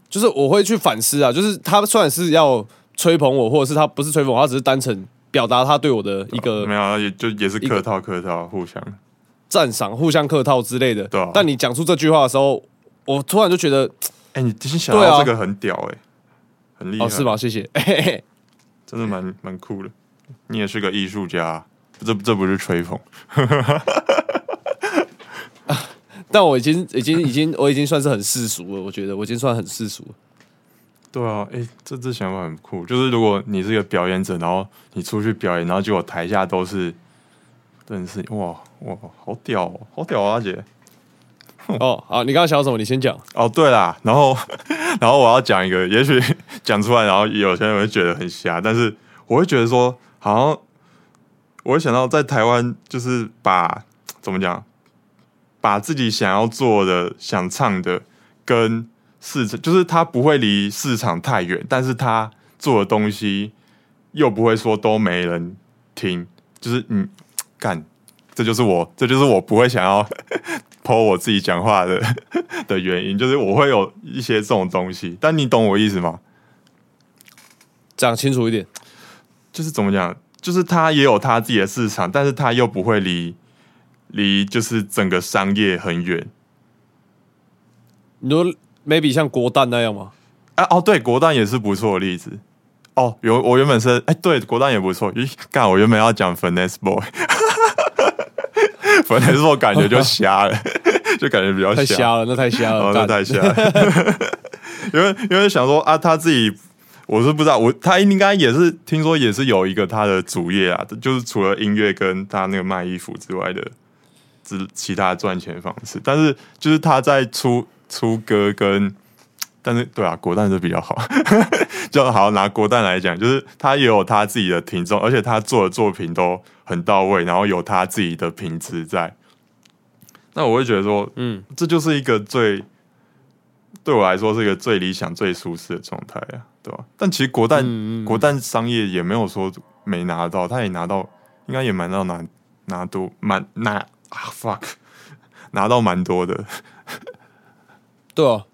就是我会去反思啊，就是他虽然是要吹捧我，或者是他不是吹捧我，他只是单纯表达他对我的一个没有啊，也就也是客套客套，互相。赞赏、互相客套之类的。对啊但你讲出这句话的时候，我突然就觉得，哎、你其实想到这个很屌哎、很厉害，哦，是吗？谢谢。真的蛮蛮酷的。你也是个艺术家，这这不是吹捧。但我已经、已经、已经，我已经算是很世俗了。我觉得我已经算很世俗了。对啊，哎、这这想法很酷。就是如果你是一个表演者，然后你出去表演，然后结果台下都是认识你，哇哇，好屌哦，好屌啊，阿姐。哦，好，你刚刚想要什么？你先讲。哦，对啦，然后 然后我要讲一个，也许 讲出来，然后有些人会觉得很瞎，但是我会觉得说，好像我会想到在台湾，就是把怎么讲，把自己想要做的、想唱的跟市场，就是他不会离市场太远，但是他做的东西又不会说都没人听，就是嗯，干，这就是我，这就是我不会想要剖我自己讲话的 的原因，就是我会有一些这种东西，但你懂我意思吗？讲清楚一点。就是怎么讲，就是他也有他自己的市场，但是他又不会离离就是整个商业很远你说 maybe 像国蛋那样吗？啊。哦，对，国蛋也是不错的例子。哦，有我原本是哎，对，国蛋也不错。咦，干，我原本要讲 Finesse Boy，Finesse Boy 感觉就瞎了，就感觉比较太瞎了，那太瞎了，哦，那太瞎了。因为因为想说啊，他自己我是不知道，我他应该也是听说也是有一个他的主业啊，就是除了音乐跟他那个卖衣服之外的之其他赚钱方式，但是就是他在出出歌跟。但是，对啊，国蛋是比较好，就好拿国蛋来讲，就是他也有他自己的听众，而且他做的作品都很到位，然后有他自己的品质在。那我会觉得说，嗯，这就是一个最对我来说是一个最理想、最舒适的状态啊，对吧？但其实国蛋、嗯嗯嗯。国蛋商业也没有说没拿到，他也拿到，应该也蛮到拿拿多蛮拿啊 fuck 拿到蛮多的，对啊，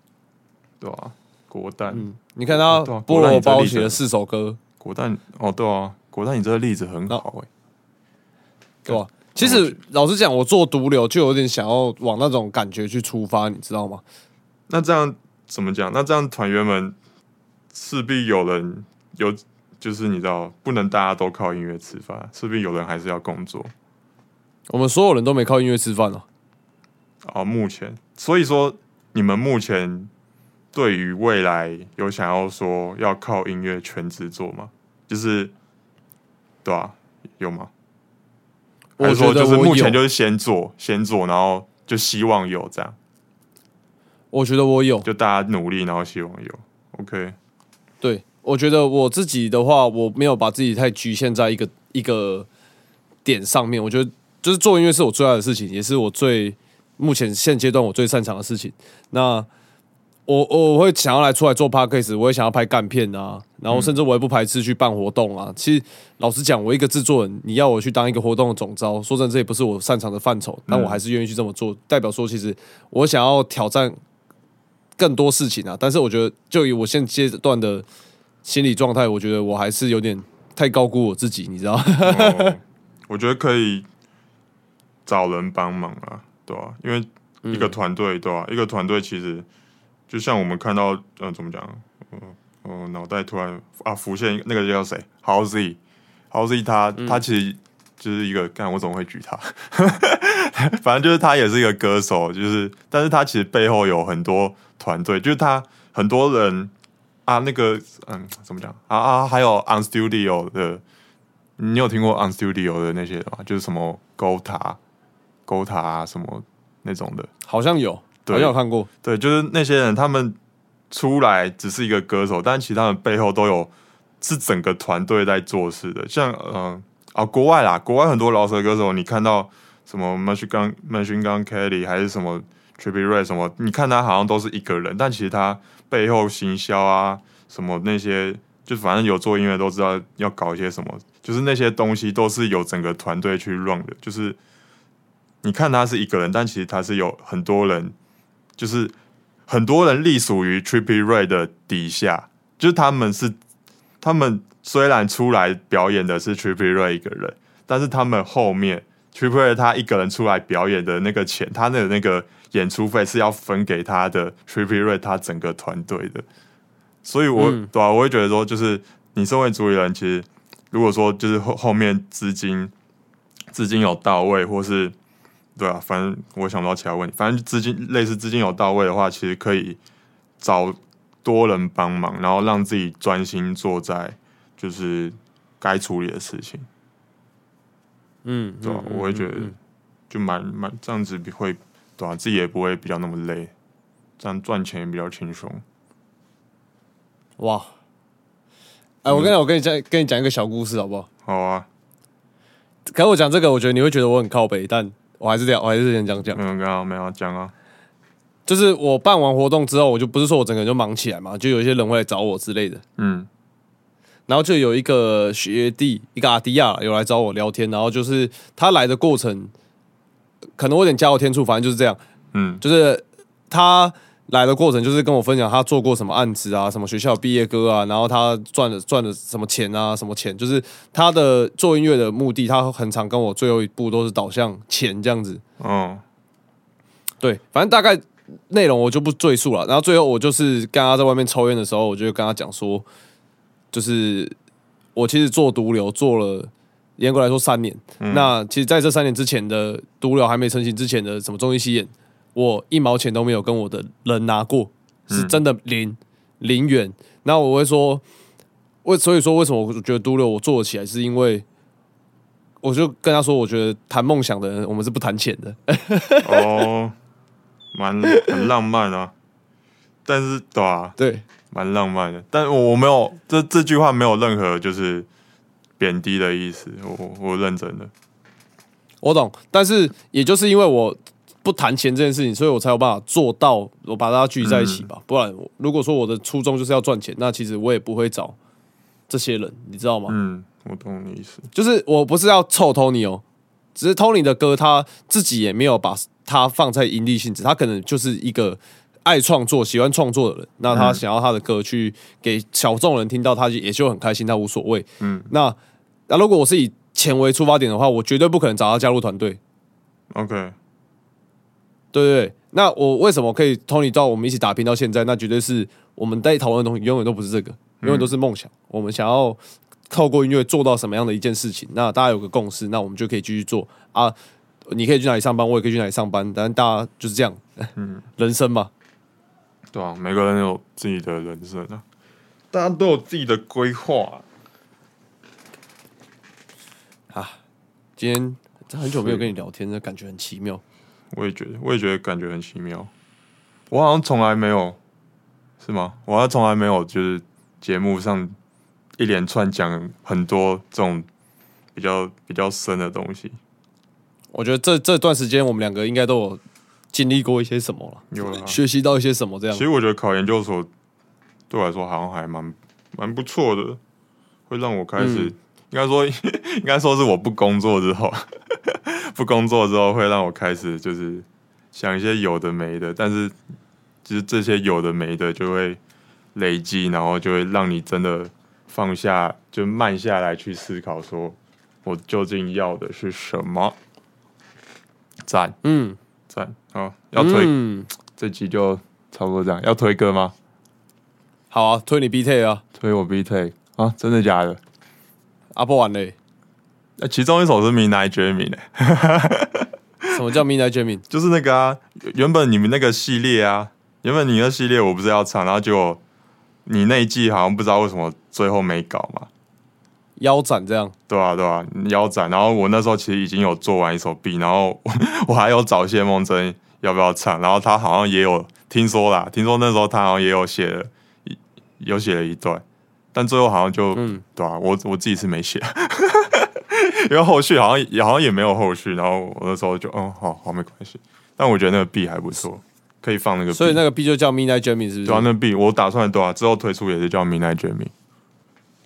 对吧、国蛋，嗯，你看他菠萝包写了四首歌，国蛋哦，对啊，国蛋，你这个例子很好哎、对吧？其实老实讲，我做毒瘤就有点想要往那种感觉去出发，你知道吗？那这样怎么讲？那这样团员们势必有人有，就是你知道，不能大家都靠音乐吃饭，势必有人还是要工作我们所有人都没靠音乐吃饭哦。啊。目前，所以说你们目前对于未来有想要说要靠音乐全职做吗？就是对啊，有吗？还我是说就是目前，就是先做，先做，然后就希望有这样，我觉得我有。就大家努力，然后希望有。OK，对，我觉得我自己的话，我没有把自己太局限在一个一个点上面。我觉得就是做音乐是我最爱的事情，也是我最目前现阶段我最擅长的事情。那我我会想要来出来做 podcast，我也想要拍干片啊，然后甚至我也不排斥去办活动啊。其实老实讲，我一个制作人，你要我去当一个活动的总招，说真的，这也不是我擅长的范畴，但我还是愿意去这么做，代表说其实我想要挑战更多事情啊。但是我觉得，就以我现阶段的心理状态，我觉得我还是有点太高估我自己，你知道？哦我觉得可以找人帮忙啊，对吧、因为一个团队，对吧、一个团队其实就像我们看到，嗯、怎么讲？嗯、呃，脑袋突然啊浮现那个叫谁？Howzy，Howzy 他、他其实就是一个，干我怎么会举他？反正就是他也是一个歌手，就是，但是他其实背后有很多团队，就是他很多人啊，那个嗯，怎么讲啊啊，还有 On Studio 的，你有听过 On Studio 的那些吗？就是什么 Gota、Gota 啊，什么那种的，好像有，对好像有看过。对，就是那些人，他们出来只是一个歌手，但其实他们背后都有是整个团队在做事的。像嗯、呃、啊，国外啦，国外很多饶舌歌手，你看到什么 Machine Gun、Machine Gun Kelly 还是什么 Trippie Red 什么，你看他好像都是一个人，但其实他背后行销啊什么那些，就反正有做音乐都知道要搞一些什么，就是那些东西都是有整个团队去 run 的，就是。你看他是一个人，但其实他是有很多人就是很多人隶属于 Trippy Ray 的底下，就是他们是他们虽然出来表演的是 Trippy Ray 一个人，但是他们后面 Trippy Ray 他一个人出来表演的那个钱，他的那个演出费是要分给他的 Trippy Ray 他整个团队的，所以我、嗯。对啊，我会觉得说，就是你身为主理人，其实如果说就是后后面资金资金有到位，或是对啊，反正我想不到其他问题。反正资金类似资金有到位的话，其实可以找多人帮忙，然后让自己专心做在就是该处理的事情，嗯，对吧、嗯我会觉得就蛮蛮这样子比会对吧、自己也不会比较那么累，这样赚钱也比较轻松。哇！哎，我跟你讲，我跟你讲，跟你讲一个小故事好不好？好啊，可我讲这个，我觉得你会觉得我很靠北，但我还是这样，我还是先讲讲。没有没有讲啊，就是我办完活动之后，我就不是说我整个人就忙起来嘛，就有一些人会来找我之类的。嗯然后就有一个学弟，一个阿迪亚有来找我聊天，然后就是他来的过程，可能我有点加油添醋，反正就是这样。嗯就是他来的过程，就是跟我分享他做过什么案子啊，什么学校毕业歌啊，然后他赚了赚了什么钱啊，什么钱，就是他的做音乐的目的，他很常跟我最后一步都是导向钱这样子。嗯对，反正大概内容我就不赘述了。然后最后我就是跟他在外面抽烟的时候，我就跟他讲说，就是我其实做毒瘤做了。严格来说，三年。那其实在这三年之前的毒瘤还没成型之前的什么中医西演，我一毛钱都没有跟我的人拿过，是真的零零元。那我会说，为所以说为什么我觉得都六我做得起来，是因为我就跟他说，我觉得谈梦想的人，我们是不谈钱的。哦，蛮很浪漫啊，但是对啊，对，蛮浪漫的，但我我没有这这句话没有任何就是贬低的意思，我我认真的，我懂，但是也就是因为我不谈钱这件事情，所以我才有办法做到，我把大家聚集在一起吧。不然，如果说我的初衷就是要赚钱，那其实我也不会找这些人，你知道吗？嗯，我懂你意思，就是我不是要臭 Tony 哦，只是 Tony 的歌他自己也没有把他放在盈利性质，他可能就是一个爱创作、喜欢创作的人。那他想要他的歌去给小众人听到，他也就很开心，他无所谓。嗯那那如果我是以钱为出发点的话，我绝对不可能找他加入团队。，OK，对对对，那我为什么可以 Tony 到我们一起打拼到现在？那绝对是我们在讨论的东西永远都不是这个，永远都是梦想。我们想要透过音乐做到什么样的一件事情？那大家有个共识，那我们就可以继续做啊。你可以去哪里上班，我也可以去哪里上班，但大家就是这样，嗯，人生嘛。对啊，每个人有自己的人生啊，大家都有自己的规划啊，今天很久没有跟你聊天，那感觉很奇妙。我也觉得，我也觉得感觉很奇妙，我好像从来没有，是吗？我好像从来没有就是节目上一连串讲很多这种比较比较深的东西。我觉得这这段时间我们两个应该都有经历过一些什么了，有了。学习到一些什么这样其。实我觉得考研究所对我来说好像还蛮蛮不错的，会让我开始、嗯应该说 应该说是我不工作之后，不工作之后会让我开始就是想一些有的没的，但是其实这些有的没的就会累积，然后就会让你真的放下，就慢下来去思考，说我究竟要的是什么。赞嗯，赞好，要推、嗯，这集就差不多这样，要推歌吗？好啊，推你 B T 啊，推我 B Take 啊，真的假的？阿波完嘞。那其中一首是 Midnight 什么叫 Midnight？就是那个啊，原本你们那个系列啊，原本你那系列我不是要唱，然后结果你那一季好像不知道为什么最后没搞嘛，腰斩这样。对啊对啊，腰斩。然后我那时候其实已经有做完一首 B，然后我 我还有找谢梦真要不要唱，然后他好像也有听说啦，听说那时候他好像也有写了有写了一段，但最后好像就、嗯。对啊，我我自己是没写，因为后续好像也好像也没有后续，然后我那时候就嗯好好没关系，但我觉得那个 B 还不错，可以放那个所以那个 B 就叫 Midnight Jammy 是不是？不对啊，那 B 我打算对啊，之后推出也是叫 Midnight Dreaming，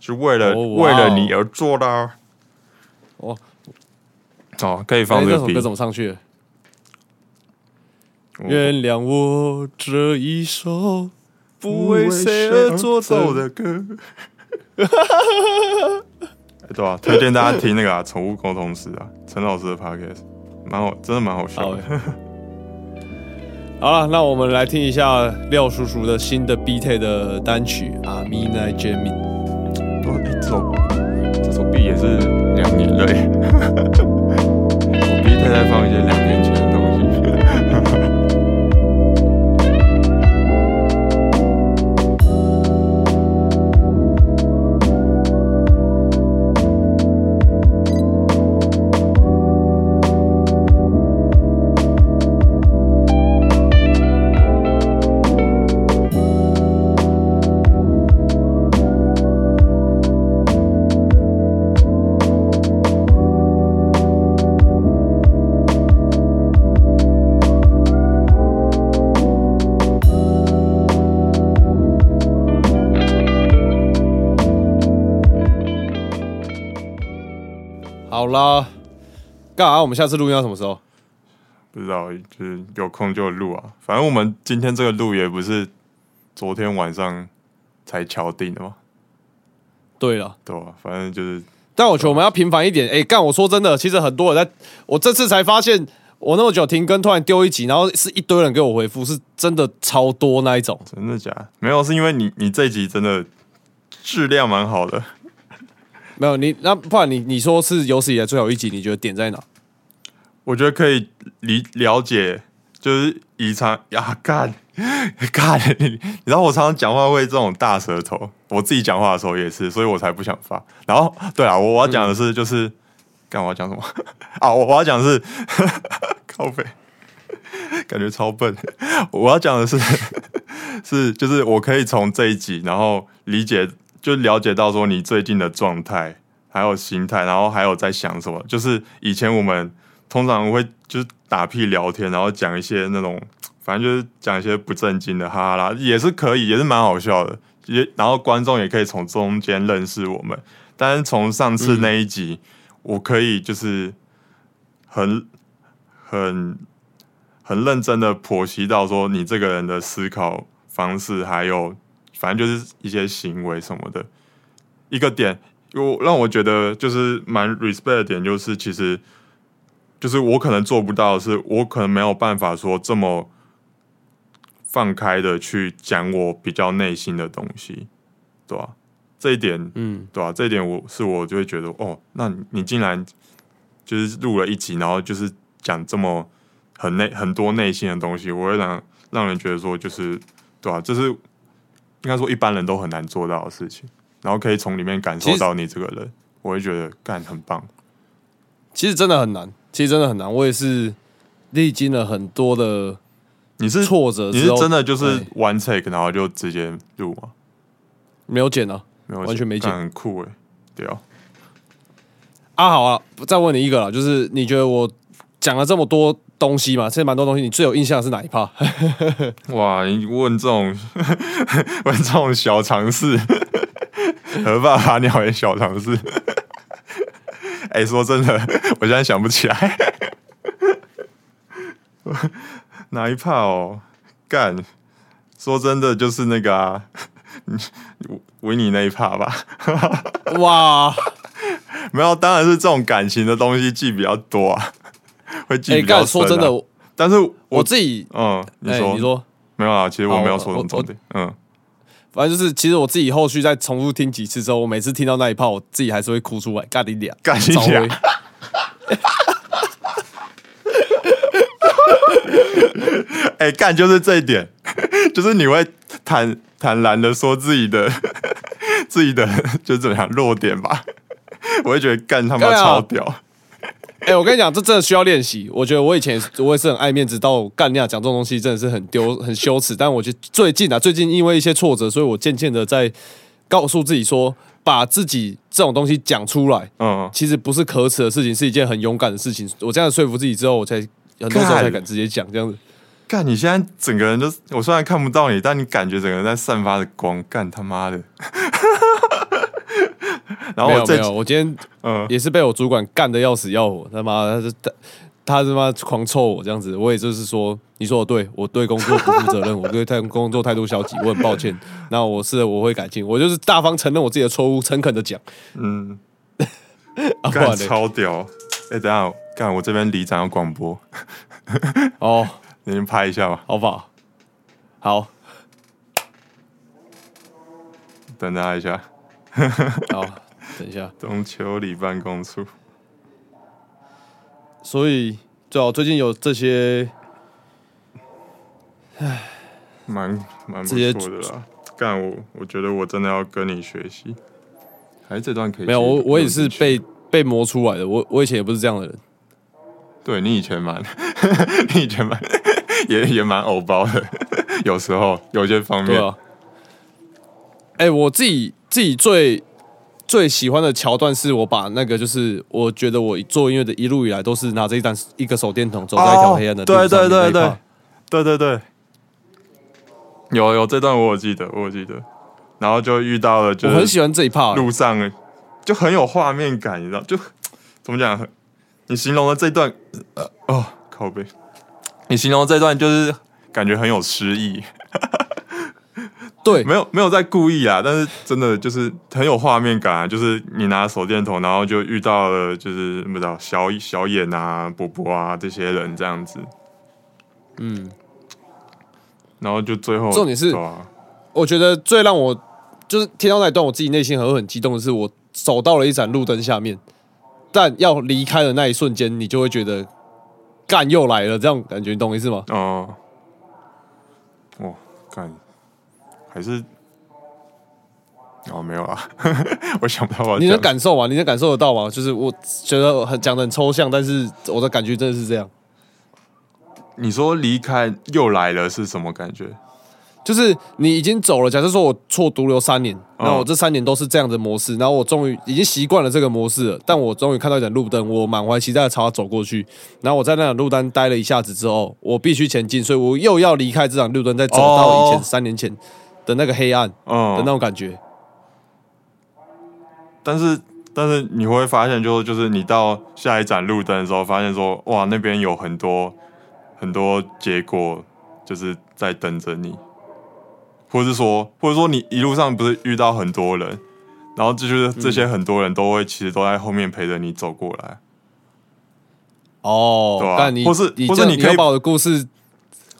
是为了、为了你而做的、啊。哦，哦，可以哎，放这个这首 B 歌。怎么上去？我原谅我这一首不为谁而作的。的歌。对啊，推荐大家听那个啊，宠物沟通师啊，陈老师的 podcast，蛮好，真的蛮好笑好的。好了，那我们来听一下廖叔叔的新的 B T 的单曲啊，Midnight Jamming。哇哎这首这首 B 也是两年了耶，我 B 太太放一些好啦，干啥？我们下次录音要什么时候？不知道，就是有空就录啊。反正我们今天这个录也不是昨天晚上才敲定的嘛，对了，对啊、反正就是但我觉得我们要频繁一点。哎、干！我说真的，其实很多人在，我这次才发现，我那么久停更，突然丢一集，然后是一堆人给我回复，是真的超多那一种。真的假的？没有，是因为你你这一集真的质量蛮好的。没有你，那不然你你说是有史以来最好一集，你觉得点在哪？我觉得可以理了解，就是以常呀 干干，你知道我常常讲话会这种大舌头，我自己讲话的时候也是，所以我才不想发。然后对啊，我要讲的是就是，干、我要讲什么 啊？我我要讲的是 靠背，感觉超笨。我要讲的是是就是我可以从这一集，然后理解就了解到说你最近的状态，还有心态，然后还有在想什么。就是以前我们通常会就是打屁聊天，然后讲一些那种，反正就是讲一些不正经的，哈哈啦，也是可以，也是蛮好笑的。也然后观众也可以从中间认识我们。但是从上次那一集，我可以就是很很很认真的剖析到说你这个人的思考方式，还有反正就是一些行为什么的。一个点，我让我觉得就是蛮 respect 的点，就是其实就是我可能做不到的是，我可能没有办法说这么放开的去讲我比较内心的东西，对吧、这一点，嗯，对吧、这一点我是我就会觉得，哦，那你你竟然就是录了一集，然后就是讲这么很内很多内心的东西，我会让让人觉得说，就是对吧、这是应该说一般人都很难做到的事情，然后可以从里面感受到你这个人，我会觉得干很棒。其实真的很难，其实真的很难。我也是历经了很多的你是挫折你是，真的就是哎 one take，然后就直接录吗？没有剪啊。没有，完全没剪干很酷哎，对啊，啊，好啊，再问你一个了，就是你觉得我讲了这么多东西嘛，其实蛮多东西，你最有印象的是哪一 part？哇，你问这种 问这种小常识，何爸爸鸟也小常识。哎、说真的，我现在想不起来哪一 part 哦。干，说真的，就是那个啊，维尼那一 part 吧。哇，没有，当然是这种感情的东西记比较多啊，会记哎，比较深、啊干，说真的，但是我我自己，嗯，你说、哎你说，没有啊？其实我没有说什么重点，嗯，反正就是，其实我自己后续再重复听几次之后，我每次听到那一 part，我自己还是会哭出来，干你俩，干你早俩回 哎、干就是这一点，就是你会坦坦然的说自己的自己的就怎么样弱点吧，我会觉得干他妈超屌，哎、我跟你讲，这真的需要练习。我觉得我以前我也是很爱面子，到干那样讲这种东西真的是很丢、很羞耻。但我觉得最近啊，最近因为一些挫折，所以我渐渐的在告诉自己说，把自己这种东西讲出来，嗯，其实不是可耻的事情，是一件很勇敢的事情。我这样说服自己之后，我才很多时候才敢直接讲这样子。干你现在整个人都，我虽然看不到你，但你感觉整个人在散发着光，干他妈的。然后我这没有没有，我今天嗯，也是被我主管干的要死要活，他妈他是他他他妈狂臭我这样子，我也就是说，你说我对我对工作不负责任，我对态工作态度消极，我很抱歉。那我是我会改进，我就是大方承认我自己的错误，诚恳的讲。嗯，干然嘞超屌。哎、等下，干我这边里长要广播，哦，你先拍一下吧，好不好？好，等大家一下。好，等一下。中秋里办公处，所以最好最近有这些，蛮蛮不错的啦。干我，我觉得我真的要跟你学习。还是这段可以没有我我也是被被磨出来的，我我以前也不是这样的人。对你以前蛮，你以前蛮 也也蛮偶包的，有时候有些方面，对啊。哎、我自己自己最最喜欢的桥段是我把那个就是我觉得我做音乐的一路以来都是拿着一盏一个手电筒走在一条黑暗的路上哦对对对对对对对，有有这段我有记得，我有记得，然后就遇到了，就我很喜欢这一 part，路上就很有画面感，你知道，就怎么讲？你形容的这段，呃哦，靠背，你形容的这段就是感觉很有诗意，对。没有没有在故意啊，但是真的就是很有画面感啊！就是你拿手电筒，然后就遇到了就是不知道小小眼啊、伯伯啊这些人这样子，嗯，然后就最后重点是啊。我觉得最让我就是听到那一段，我自己内心很很激动的是，我走到了一盏路灯下面，但要离开的那一瞬间，你就会觉得干又来了，这样感觉，你懂意思吗？哦，哦，干，还是哦没有啊，我想不到啊你能感受吗？你能感受得到吗？就是我觉得很讲的很抽象，但是我的感觉真的是这样。你说离开又来了是什么感觉？就是你已经走了，假设说我错独留三年，那我这三年都是这样的模式，然后我终于已经习惯了这个模式了，但我终于看到一盏路灯，我满怀期待的朝它走过去，然后我在那盏路灯待了一下子之后，我必须前进，所以我又要离开这盏路灯，再走到以前哦三年前的那个黑暗嗯的嗯那，种感觉。但是但是你会发现就，就是你到下一盏路灯的时候，发现说哇那边有很多很多结果，就是在等着你，或者是说或者说你一路上不是遇到很多人，然后这就是这些很多人都会其实都在后面陪着你走过来。哦对啊但你或是你或是你可以把我的故事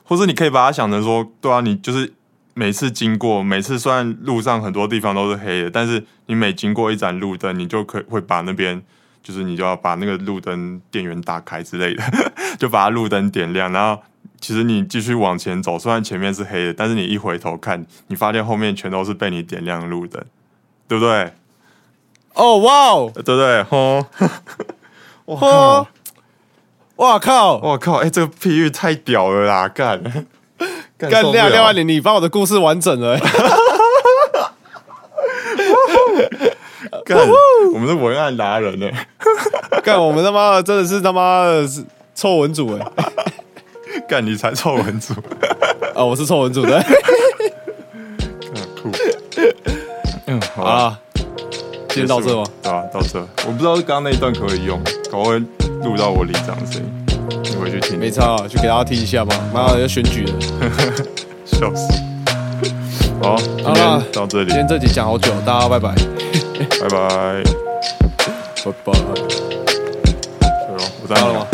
或是你可以把它想成说，对啊，你就是每次经过，每次虽然路上很多地方都是黑的，但是你每经过一盏路灯，你就可以会把那边，就是你就要把那个路灯电源打开之类的，就把它路灯点亮，然后其实你继续往前走，虽然前面是黑的，但是你一回头看，你发现后面全都是被你点亮的路灯，对不对？哦哇哦对不对？吼，我靠哦，哇靠！我靠，哎、这个譬喻太屌了啦，干，干干受不了廖廖万年，你把我的故事完整了、欸。干，我们是文案达人呢、干，我们他妈的真的是他妈的是臭文主哎、干你才臭文主，啊，我是臭文主的。嗯，酷。嗯，好好啊，天到这吗？对啊、到这，我不知道刚刚那一段可不可以用，搞不好会录到我里长的声音，你回去听。没差啊，就给大家听一下吧。妈的，要选举了，笑死。好，今天到这里今，天这集讲好久，大家拜拜，拜拜。拜拜。对哦，我到了吗？